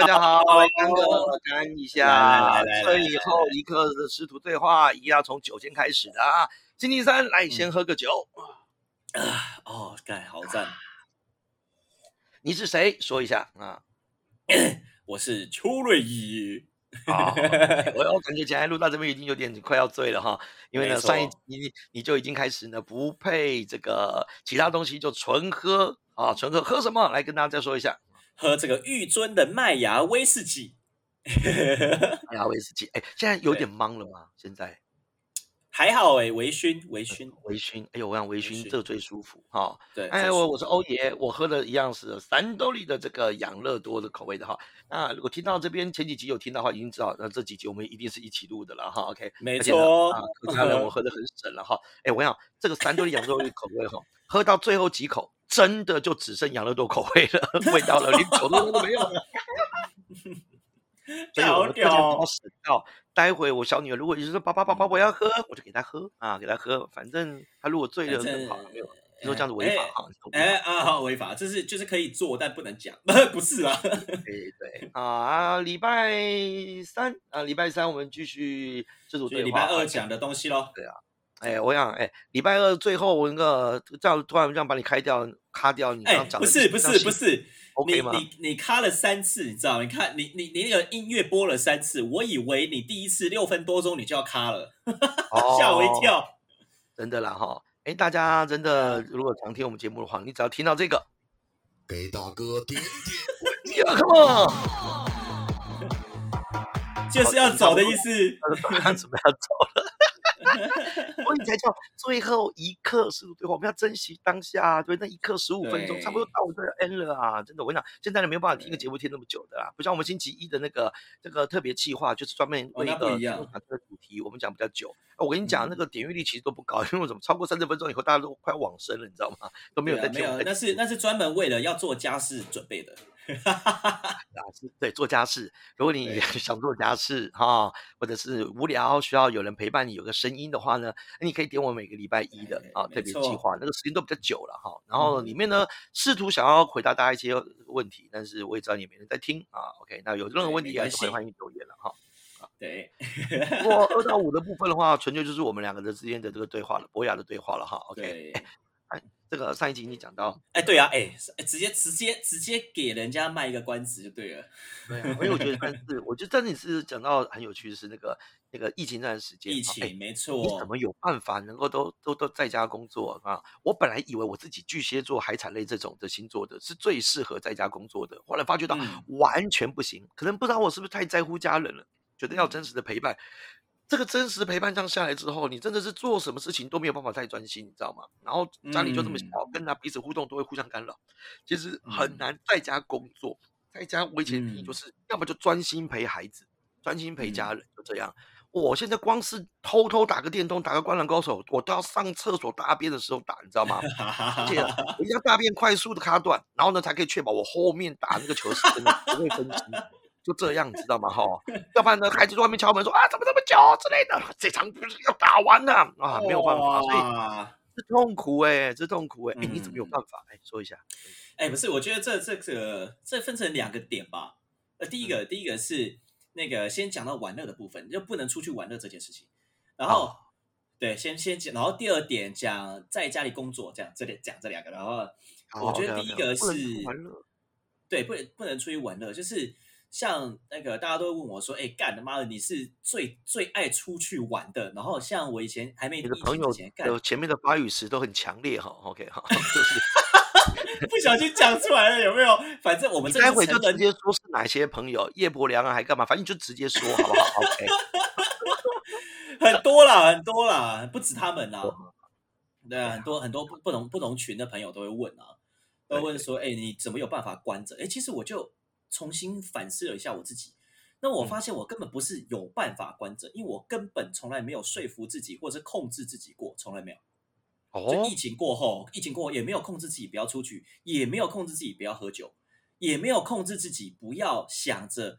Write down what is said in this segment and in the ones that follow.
大家好，干哥干一下，最后一刻的师徒对话，一定要从酒先开始的啊。星期三来，先喝个酒。啊，哦，干，好赞。你是谁？说一下啊。我是邱瑞一。好，我我感觉今天录到这边已经有点快要醉了哈，因为呢上一集你你就已经开始呢不配这个其他东西，就纯喝啊，纯喝喝什么？来跟大家再说一下。喝这个玉尊的麦芽威士忌，麦芽威士忌，哎，现在有点懵了吗？现在还好哎，微醺，微醺，微醺，哎呦，我想微醺这最舒服哈。对，哎，我我是欧爷，我喝的一样是三兜里的这个养乐多的口味的哈。那如果听到这边前几集有听到的话，已经知道那这几集我们一定是一起录的了哈。OK，没错，其他人我喝的很省了哈。哎，我想这个三兜里养乐多口味哈，喝到最后几口。真的就只剩养乐多口味了，味道了，连酒都都没有了。所以我这就死掉。待会我小女儿如果你说爸爸爸爸我要喝，我就给她喝啊，给她喝。反正她如果醉了更好，没有你说这样子违法哈。哎啊，好违法，这是就是可以做，但不能讲，不是啊。对对啊，礼拜三啊，礼拜三我们继续这组对礼拜二讲的东西喽。对啊。哎，我想，哎，礼拜二最后我那个这样突然这样把你开掉、卡掉，你刚讲不是不是不是，OK 吗？你你卡了三次，你知道？你看你你你那个音乐播了三次，我以为你第一次六分多钟你就要卡了，吓我一跳。真的啦哈，哎，大家真的如果常听我们节目的话，你只要听到这个，给大哥点点，Come on，就是要走的意思，他准备要走了。所以才叫最后一刻是对话，我们要珍惜当下，对那一刻十五分钟，差不多到我这 end 了啊！真的，我跟你讲，现在人没有办法听个节目听那么久的啦，不像我们星期一的那个这个特别企划，就是专门为一个这个主题，我们讲比较久。我跟你讲，那个点阅率其实都不高，因为什么？超过三十分钟以后，大家都快往生了，你知道吗？都没有在听。没有，那是那是专门为了要做家事准备的。家事对做家事，如果你 想做家事哈，或者是无聊需要有人陪伴你，有个声音的话呢，你可以点我每个礼拜一的啊特别计划，那个时间都比较久了哈。然后里面呢，试图想要回答大家一些问题，但是我也知道你没人在听啊。OK，那有任何问题也是欢迎留言了哈。对，不过二到五的 部分的话，纯粹就是我们两个人之间的这个对话了，博雅的对话了哈。OK。这个上一集你讲到，哎，对啊，哎，直接直接直接给人家卖一个关子就对了。对啊，因为我觉得，但是我觉得真的是讲到很有趣的是那个那个疫情那段时间，疫情没错，你怎么有办法能够都都都在家工作啊？我本来以为我自己巨蟹座、海产类这种的星座的是最适合在家工作的，后来发觉到完全不行，可能不知道我是不是太在乎家人了，觉得要真实的陪伴。这个真实陪伴这样下来之后，你真的是做什么事情都没有办法太专心，你知道吗？然后家里就这么小，跟他彼此互动都会互相干扰，其实很难在家工作。在家我以前就是要么就专心陪孩子，专心陪家人，就这样。我现在光是偷偷打个电动，打个灌篮高手，我都要上厕所大便的时候打，你知道吗？而且 我要大便快速的卡断，然后呢才可以确保我后面打那个球是真的不会分心。就这样，知道吗？哈，要不然呢，孩子在外面敲门说啊，怎么这么久之类的，这场不是要打完了啊，没有办法，所以是痛苦哎，这痛苦哎，哎，你怎么有办法？哎，说一下，哎，不是，我觉得这这个这分成两个点吧。呃，第一个，第一个是那个先讲到玩乐的部分，就不能出去玩乐这件事情。然后，对，先先讲，然后第二点讲在家里工作，这样这里讲这两个。然后，我觉得第一个是对，不能不能出去玩乐，就是。像那个大家都会问我说：“哎，干他妈的，你是最最爱出去玩的。”然后像我以前还没你的朋友有前面的发语词都很强烈哈。OK 哈，就是 不小心讲出来了有没有？反正我们待会就直接说是哪些朋友，叶伯良啊，还干嘛？反正你就直接说好不好？OK，很多啦，很多啦，不止他们呐。对啊，很多很多不不同不同群的朋友都会问啊，都问说：“哎，你怎么有办法关着？”哎，其实我就。重新反思了一下我自己，那我发现我根本不是有办法关着，因为我根本从来没有说服自己或者是控制自己过，从来没有。哦，就疫情过后，疫情过后也没有控制自己不要出去，也没有控制自己不要喝酒，也没有控制自己不要想着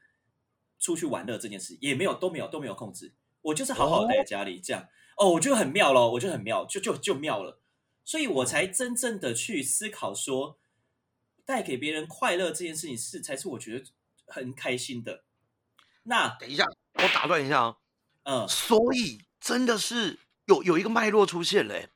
出去玩乐这件事，也没有都没有都没有控制，我就是好好待在家里这样。哦，我觉得很妙咯，我觉得很妙，就就就妙了，所以我才真正的去思考说。带给别人快乐这件事情是才是我觉得很开心的。那等一下，我打断一下啊，嗯，所以真的是有有一个脉络出现嘞，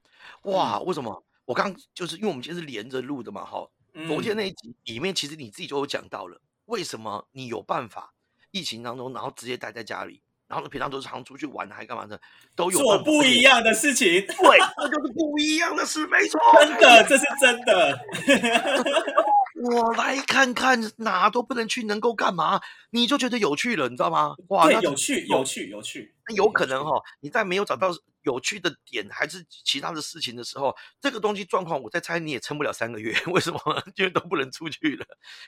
哇，为什么？我刚就是因为我们今天是连着录的嘛，哈，昨天那一集里面其实你自己就有讲到了，为什么你有办法疫情当中，然后直接待在家里，然后平常都是常出去玩还干嘛的，都有做不一样的事情，对，这就是不一样的事，没错，真的，这是真的。我来看看哪都不能去，能够干嘛？你就觉得有趣了，你知道吗？哇，对，有趣，有趣，有趣。那有可能哈，你在没有找到有趣的点，还是其他的事情的时候，这个东西状况，我在猜你也撑不了三个月。为什么？因为都不能出去了，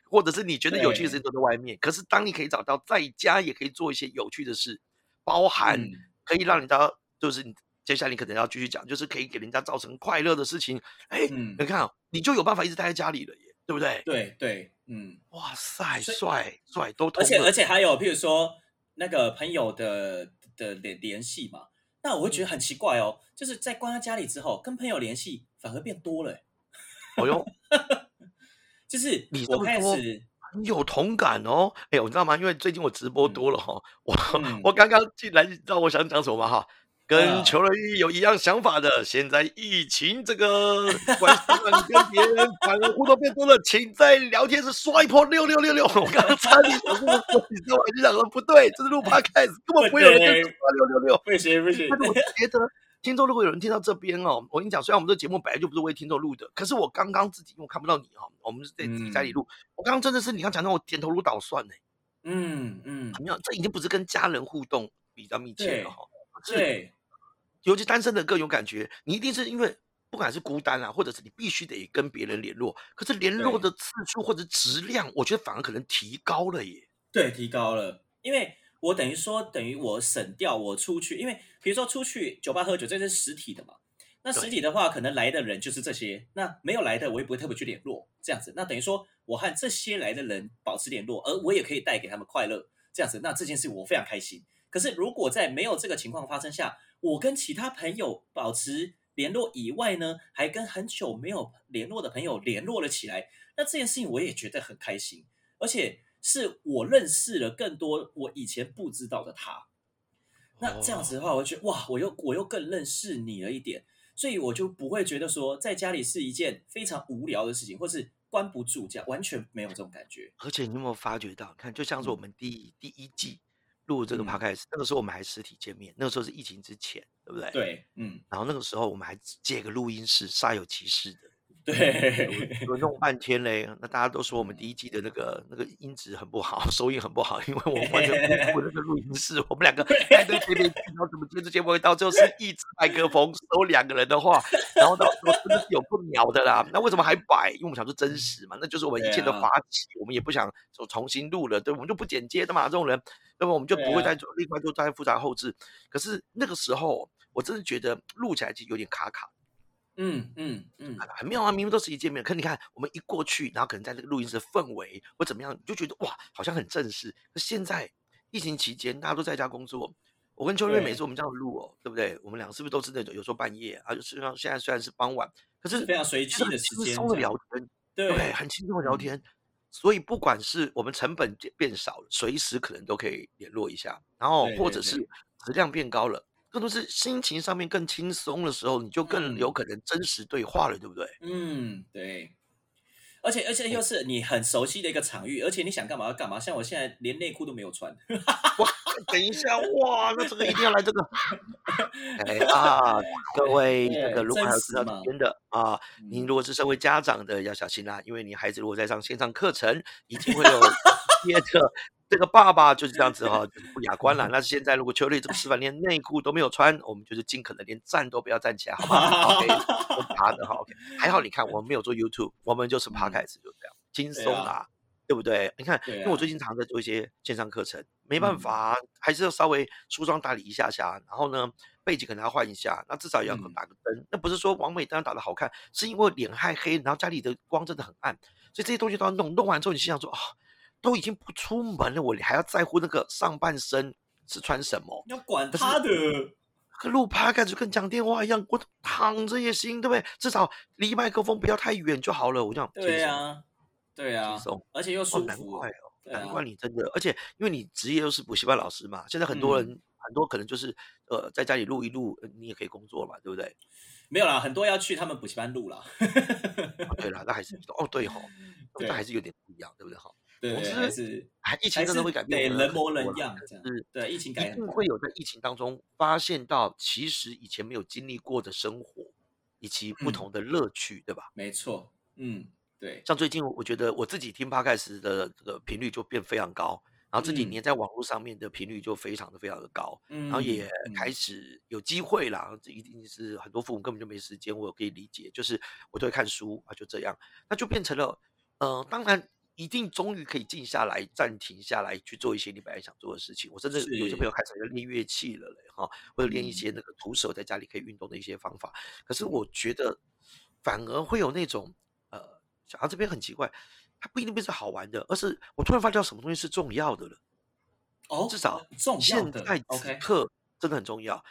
或者是你觉得有趣的事情都在外面。可是当你可以找到在家也可以做一些有趣的事，包含可以让人家就是你接下来你可能要继续讲，就是可以给人家造成快乐的事情。哎，你看，哦你就有办法一直待在家里了。对不对？对对，嗯，哇塞，帅帅都，而且而且还有，譬如说那个朋友的的联联系嘛，那我会觉得很奇怪哦，就是在关在家里之后，跟朋友联系反而变多了。哦哟，就是你我开始有同感哦。哎，我知道吗？因为最近我直播多了哈，我我刚刚进来，你知道我想讲什么吗？哈。跟邱乐玉有一样想法的，现在疫情这个 关系让你跟别人反而互动变多了，请在聊天室刷一波六六六六。我刚刚差点想说，你知道吗？你想说不对，这是录 podcast，根本不会有人跟刷六六六。不行不行。但是我觉得，听众如果有人听到这边哦，我跟你讲，虽然我们这节目本来就不是为听众录的，可是我刚刚自己因为我看不到你哈，我们是在自己家里录，我刚刚真的是你刚讲的，我点头如捣蒜呢。嗯嗯，怎么样？这已经不是跟家人互动比较密切了哈。对。尤其单身的更有感觉，你一定是因为不管是孤单啊，或者是你必须得跟别人联络，可是联络的次数或者质量，我觉得反而可能提高了耶。对，提高了，因为我等于说等于我省掉我出去，因为比如说出去酒吧喝酒，这是实体的嘛。那实体的话，可能来的人就是这些，那没有来的我也不会特别去联络这样子。那等于说我和这些来的人保持联络，而我也可以带给他们快乐这样子。那这件事我非常开心。可是如果在没有这个情况发生下，我跟其他朋友保持联络以外呢，还跟很久没有联络的朋友联络了起来。那这件事情我也觉得很开心，而且是我认识了更多我以前不知道的他。那这样子的话，我觉得哇，我又我又更认识你了一点，所以我就不会觉得说在家里是一件非常无聊的事情，或是关不住这样，完全没有这种感觉。而且你有没有发觉到，看就像是我们第第一季。录这个 podcast，那个时候我们还实体见面，那个时候是疫情之前，对不对？对，嗯。然后那个时候我们还借个录音室，煞有其事的。对，我弄半天嘞。那大家都说我们第一季的那个那个音质很不好，收音很不好，因为我们完全不那个录音 室，我们两个在对边，然后怎么接这节目，到最后是一支麦克风收两个人的话，然后到时候真的是有不鸟的啦。那为什么还摆？因为我们想说真实嘛，那就是我们一切的发起，我们也不想说重新录了，对，我们就不剪接的嘛，这种人，那么我们就不会再做另外做再复杂后置。可是那个时候，我真的觉得录起来其实有点卡卡。嗯嗯嗯，很妙啊！明明都是一见面，可你看我们一过去，然后可能在那个录音室氛围或怎么样，就觉得哇，好像很正式。那现在疫情期间，大家都在家工作，我跟秋月每次我们这样录哦，对不对？我们俩是不是都是那种有时候半夜啊？就是像现在虽然是傍晚，可是非常随机的时间，轻松的聊天，对，很轻松的聊天。所以不管是我们成本变少了，随时可能都可以联络一下，然后或者是质量变高了。更多是心情上面更轻松的时候，你就更有可能真实对话了，对不对？嗯，对。而且而且又是你很熟悉的一个场域，而且你想干嘛要干嘛。像我现在连内裤都没有穿。哇，等一下，哇，那这个一定要来这个。哎啊，各位，这个如果还有知道这边的啊，您如果是身为家长的要小心啦，因为你孩子如果在上线上课程，一定会有接着。这个爸爸就是这样子哈，就是不雅观了。那现在如果秋丽这个示范连内裤都没有穿，我们就是尽可能连站都不要站起来，好吗？OK，我爬的哈，OK。还好你看，我们没有做 YouTube，我们就是 Podcast 就这样轻松啊，对不对？你看，因为我最近常在做一些线上课程，没办法，还是要稍微梳妆打理一下下，然后呢，背景可能要换一下，那至少也要打个灯。那不是说王美灯打的好看，是因为脸太黑，然后家里的光真的很暗，所以这些东西都要弄。弄完之后，你心想说啊。都已经不出门了，我还要在乎那个上半身是穿什么？要管他的，和录趴开始跟讲电话一样，我躺着也行，对不对？至少离麦克风不要太远就好了。我这样，对呀，对呀，而且又舒服。难怪哦，难怪你真的，而且因为你职业又是补习班老师嘛，现在很多人很多可能就是呃在家里录一录，你也可以工作嘛，对不对？没有啦，很多要去他们补习班录啦。对啦，那还是哦对吼，那还是有点不一样，对不对哈？对，还是疫情真的会改变人模人样，是，对，疫情改变会有在疫情当中发现到，其实以前没有经历过的生活，以及不同的乐趣，对吧？没错，嗯，对。像最近我觉得我自己听 podcast 的这个频率就变非常高，然后这几年在网络上面的频率就非常的非常的高，然后也开始有机会啦。这一定是很多父母根本就没时间，我可以理解，就是我都会看书啊，就这样，那就变成了，呃，当然。一定终于可以静下来、暂停下来去做一些你本来想做的事情。我甚至有些朋友开始要练乐器了嘞，哈，或者练一些那个徒手在家里可以运动的一些方法。可是我觉得反而会有那种呃，小孩这边很奇怪，它不一定不是好玩的，而是我突然发觉什么东西是重要的了。哦，至少现在此刻真的很重要。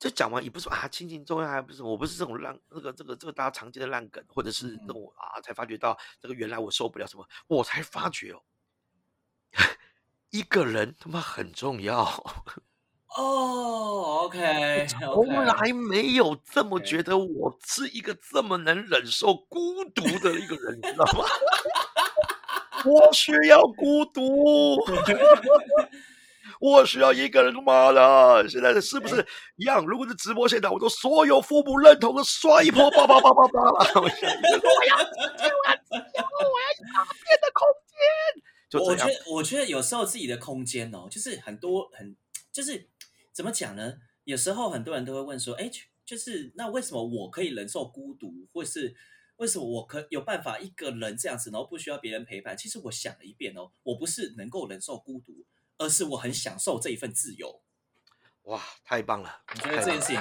这讲完也不是说啊，亲情重要还不是？我不是这种烂那个这个这个大家常见的烂梗，或者是那种啊，才发觉到这个原来我受不了什么，我才发觉哦，一个人他妈很重要 哦。OK，从来没有这么觉得，我是一个这么能忍受孤独的一个人，你知道吗？我需要孤独。我需要一个人妈的，现在是不是一样？如果是直播现场，我都所有父母认同的刷一波，叭叭叭叭叭了。我要，我要，我要一大片的空间。就我觉得，我觉得有时候自己的空间哦，就是很多很，就是怎么讲呢？有时候很多人都会问说，哎，就是那为什么我可以忍受孤独，或是为什么我可有办法一个人这样子，然后不需要别人陪伴？其实我想了一遍哦，我不是能够忍受孤独。而是我很享受这一份自由，哇，太棒了！我觉得这件事情，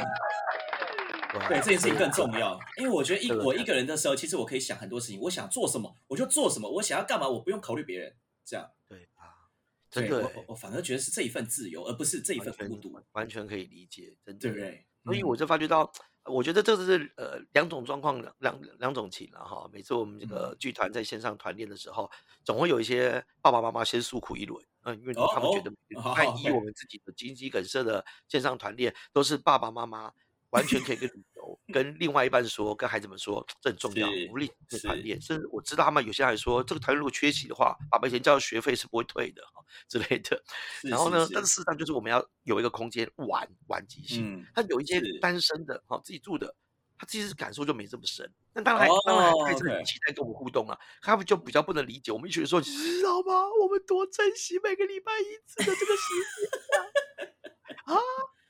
对这件事情更重要，因为我觉得一我一个人的时候，其实我可以想很多事情，我想做什么我就做什么，我想要干嘛我不用考虑别人，这样对啊，真的，我我反而觉得是这一份自由，而不是这一份孤独，完全可以理解，真的，对不对？所以我就发觉到。我觉得这是呃两种状况，两两种情了哈。每次我们这个剧团在线上团练的时候，总会有一些爸爸妈妈先诉苦一轮，嗯，因为他们觉得，看以我们自己的经济梗塞的线上团练，都是爸爸妈妈。完全可以跟旅游，跟另外一半说，跟孩子们说，这很重要，鼓励团练。甚至我知道他们有些还说，这个团如果缺席的话，爸爸以前交的学费是不会退的哈之类的。然后呢，但是事实上就是我们要有一个空间玩玩即兴。他有一些单身的哈，自己住的，他其实感受就没这么深。那当然，当然还是很期待跟我们互动啊。他们就比较不能理解，我们一群人说，你知道吗？我们多珍惜每个礼拜一次的这个时间啊！啊，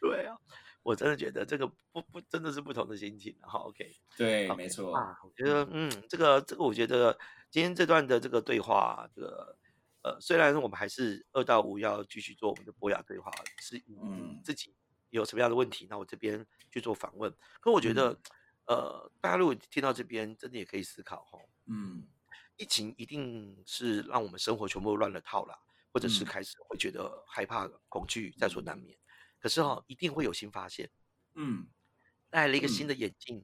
对啊。我真的觉得这个不不真的是不同的心情，好，OK，对，没错啊，我觉得嗯，这个这个，我觉得今天这段的这个对话，这个呃，虽然我们还是二到五要继续做我们的博雅对话，是嗯自己有什么样的问题，那我这边去做访问。可我觉得呃，大家如果听到这边，真的也可以思考哈，嗯，疫情一定是让我们生活全部乱了套了，或者是开始会觉得害怕、恐惧在所难免。可是哈，一定会有新发现，嗯，带了一个新的眼镜，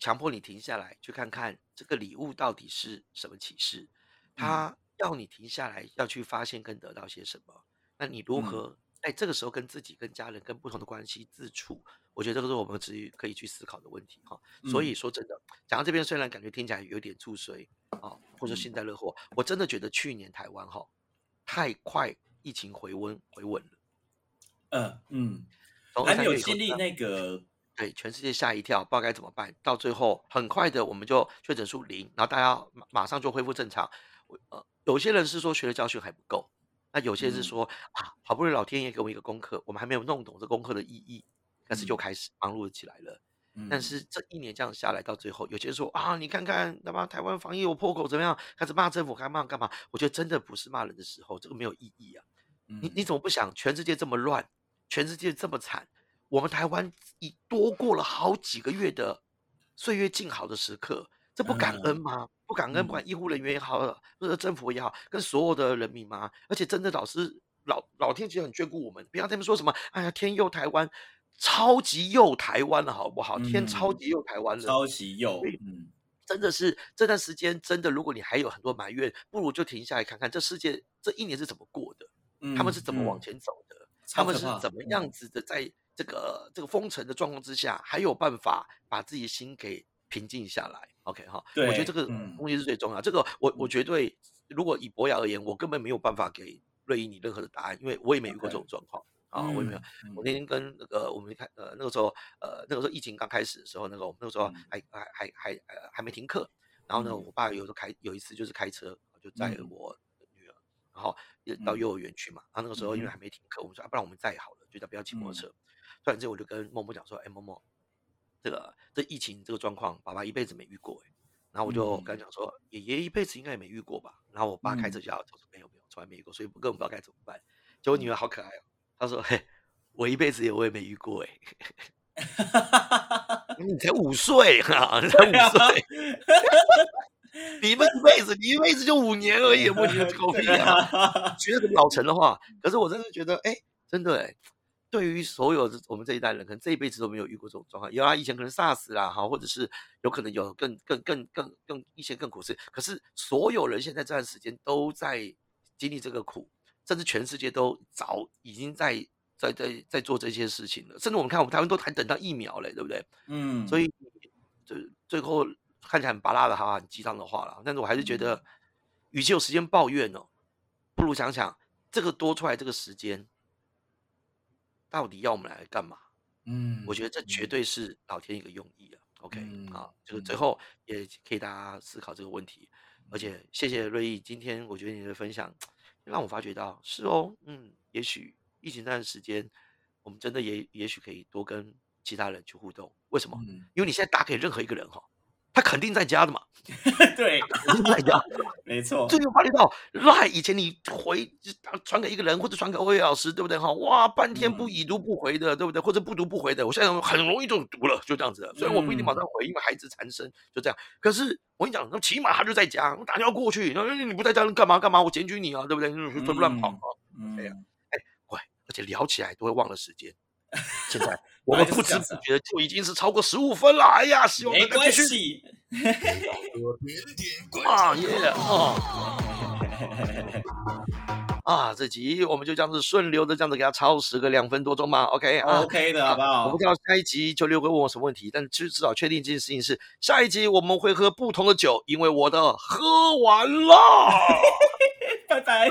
强迫你停下来，去看看这个礼物到底是什么启示。他要你停下来，要去发现跟得到些什么。那你如何在这个时候跟自己、跟家人、跟不同的关系自处？我觉得这个是我们自己可以去思考的问题哈。所以说真的，讲到这边，虽然感觉听起来有点注水啊，或者幸灾乐祸，我真的觉得去年台湾哈太快，疫情回温回稳了。嗯嗯，还没有经历那个，对，全世界吓一跳，不知道该怎么办。到最后，很快的，我们就确诊数零，然后大家马马上就恢复正常。呃，有些人是说学的教训还不够，那有些是说啊，好不容易老天爷给我们一个功课，我们还没有弄懂这功课的意义，但是就开始忙碌起来了。但是这一年这样下来，到最后，有些人说啊，你看看，他妈台湾防疫有破口怎么样？开始骂政府，开骂干嘛？我觉得真的不是骂人的时候，这个没有意义啊。你你怎么不想全世界这么乱？全世界这么惨，我们台湾已多过了好几个月的岁月静好的时刻，这不感恩吗？不感恩，不管医护人员也好，或者政府也好，跟所有的人民吗？而且真的老师老老天其实很眷顾我们，不要他们说什么，哎呀天佑台湾，超级佑台湾了，好不好？天超级佑台湾了，超级佑，嗯，真的是这段时间，真的，如果你还有很多埋怨，不如就停下来看看这世界这一年是怎么过的，他们是怎么往前走的，他们是怎么样子的，在这个这个封城的状况之下，还有办法把自己的心给平静下来。OK 哈，我觉得这个东西是最重要。这个我我绝对，如果以博雅而言，我根本没有办法给瑞英你任何的答案，因为我也没遇过这种状况。啊，我也没有。我那天跟那个我们开呃那个时候呃那个时候疫情刚开始的时候，那个我们那个时候还还还还呃还没停课。然后呢，我爸有时候开有一次就是开车就载我女儿，然后到幼儿园去嘛。然后那个时候因为还没停课，我们说啊不然我们载好了，就叫不要骑摩托车。突然之间我就跟默默讲说，哎默默，这个这疫情这个状况，爸爸一辈子没遇过哎。然后我就跟他讲说，爷爷一辈子应该也没遇过吧。然后我爸开车就要他说没有没有，从来没遇过，所以根本不知道该怎么办。结果女儿好可爱哦。她说：“嘿，我一辈子也我也没遇过哎，你才五岁哈，你才五岁，你们一辈子，你一辈子就五年而已，我觉得 狗屁啊，觉得老成的话。可是我真的觉得，哎，真的哎，对于所有我们这一代人，可能这一辈子都没有遇过这种状况。有啊，以前可能 SARS 啦，哈，或者是有可能有更更更更更一些更苦事。可是所有人现在这段时间都在经历这个苦。”甚至全世界都早已经在在在在做这些事情了，甚至我们看我们台湾都还等到疫苗嘞，对不对？嗯，所以这最后看起来很拔辣的哈，很鸡汤的话了。但是我还是觉得，与其有时间抱怨哦，不如想想这个多出来这个时间到底要我们来干嘛？嗯，我觉得这绝对是老天一个用意啊。OK，好，就是最后也可以大家思考这个问题。而且谢谢瑞毅，今天我觉得你的分享。让我发觉到是哦，嗯，也许疫情那段时间，我们真的也也许可以多跟其他人去互动。为什么？因为你现在打给任何一个人哈，他肯定在家的嘛。对，肯定在家，没错。这就发觉到，赖以前你回传给一个人或者传给欧阳老师，对不对哈？哇，半天不已读不回的，对不对？或者不读不回的，我现在很容易就读了，就这样子。虽然我不一定马上回，因为孩子缠身，就这样。可是。我跟你讲，那起码他就在家，我打电话过去，那你不在家干嘛干嘛？我检举你啊，对不对？乱跑啊？哎呀，哎，喂，而且聊起来都会忘了时间。现在 我们不知不觉就已经是超过十五分了。哎呀，希望能继续。啊耶！啊，这集我们就这样子顺流的这样子给他超时个两分多钟嘛，OK，OK 的好不好？我不知道下一集就六哥问我什么问题，但其实至少确定这件事情是下一集我们会喝不同的酒，因为我的喝完了。拜拜。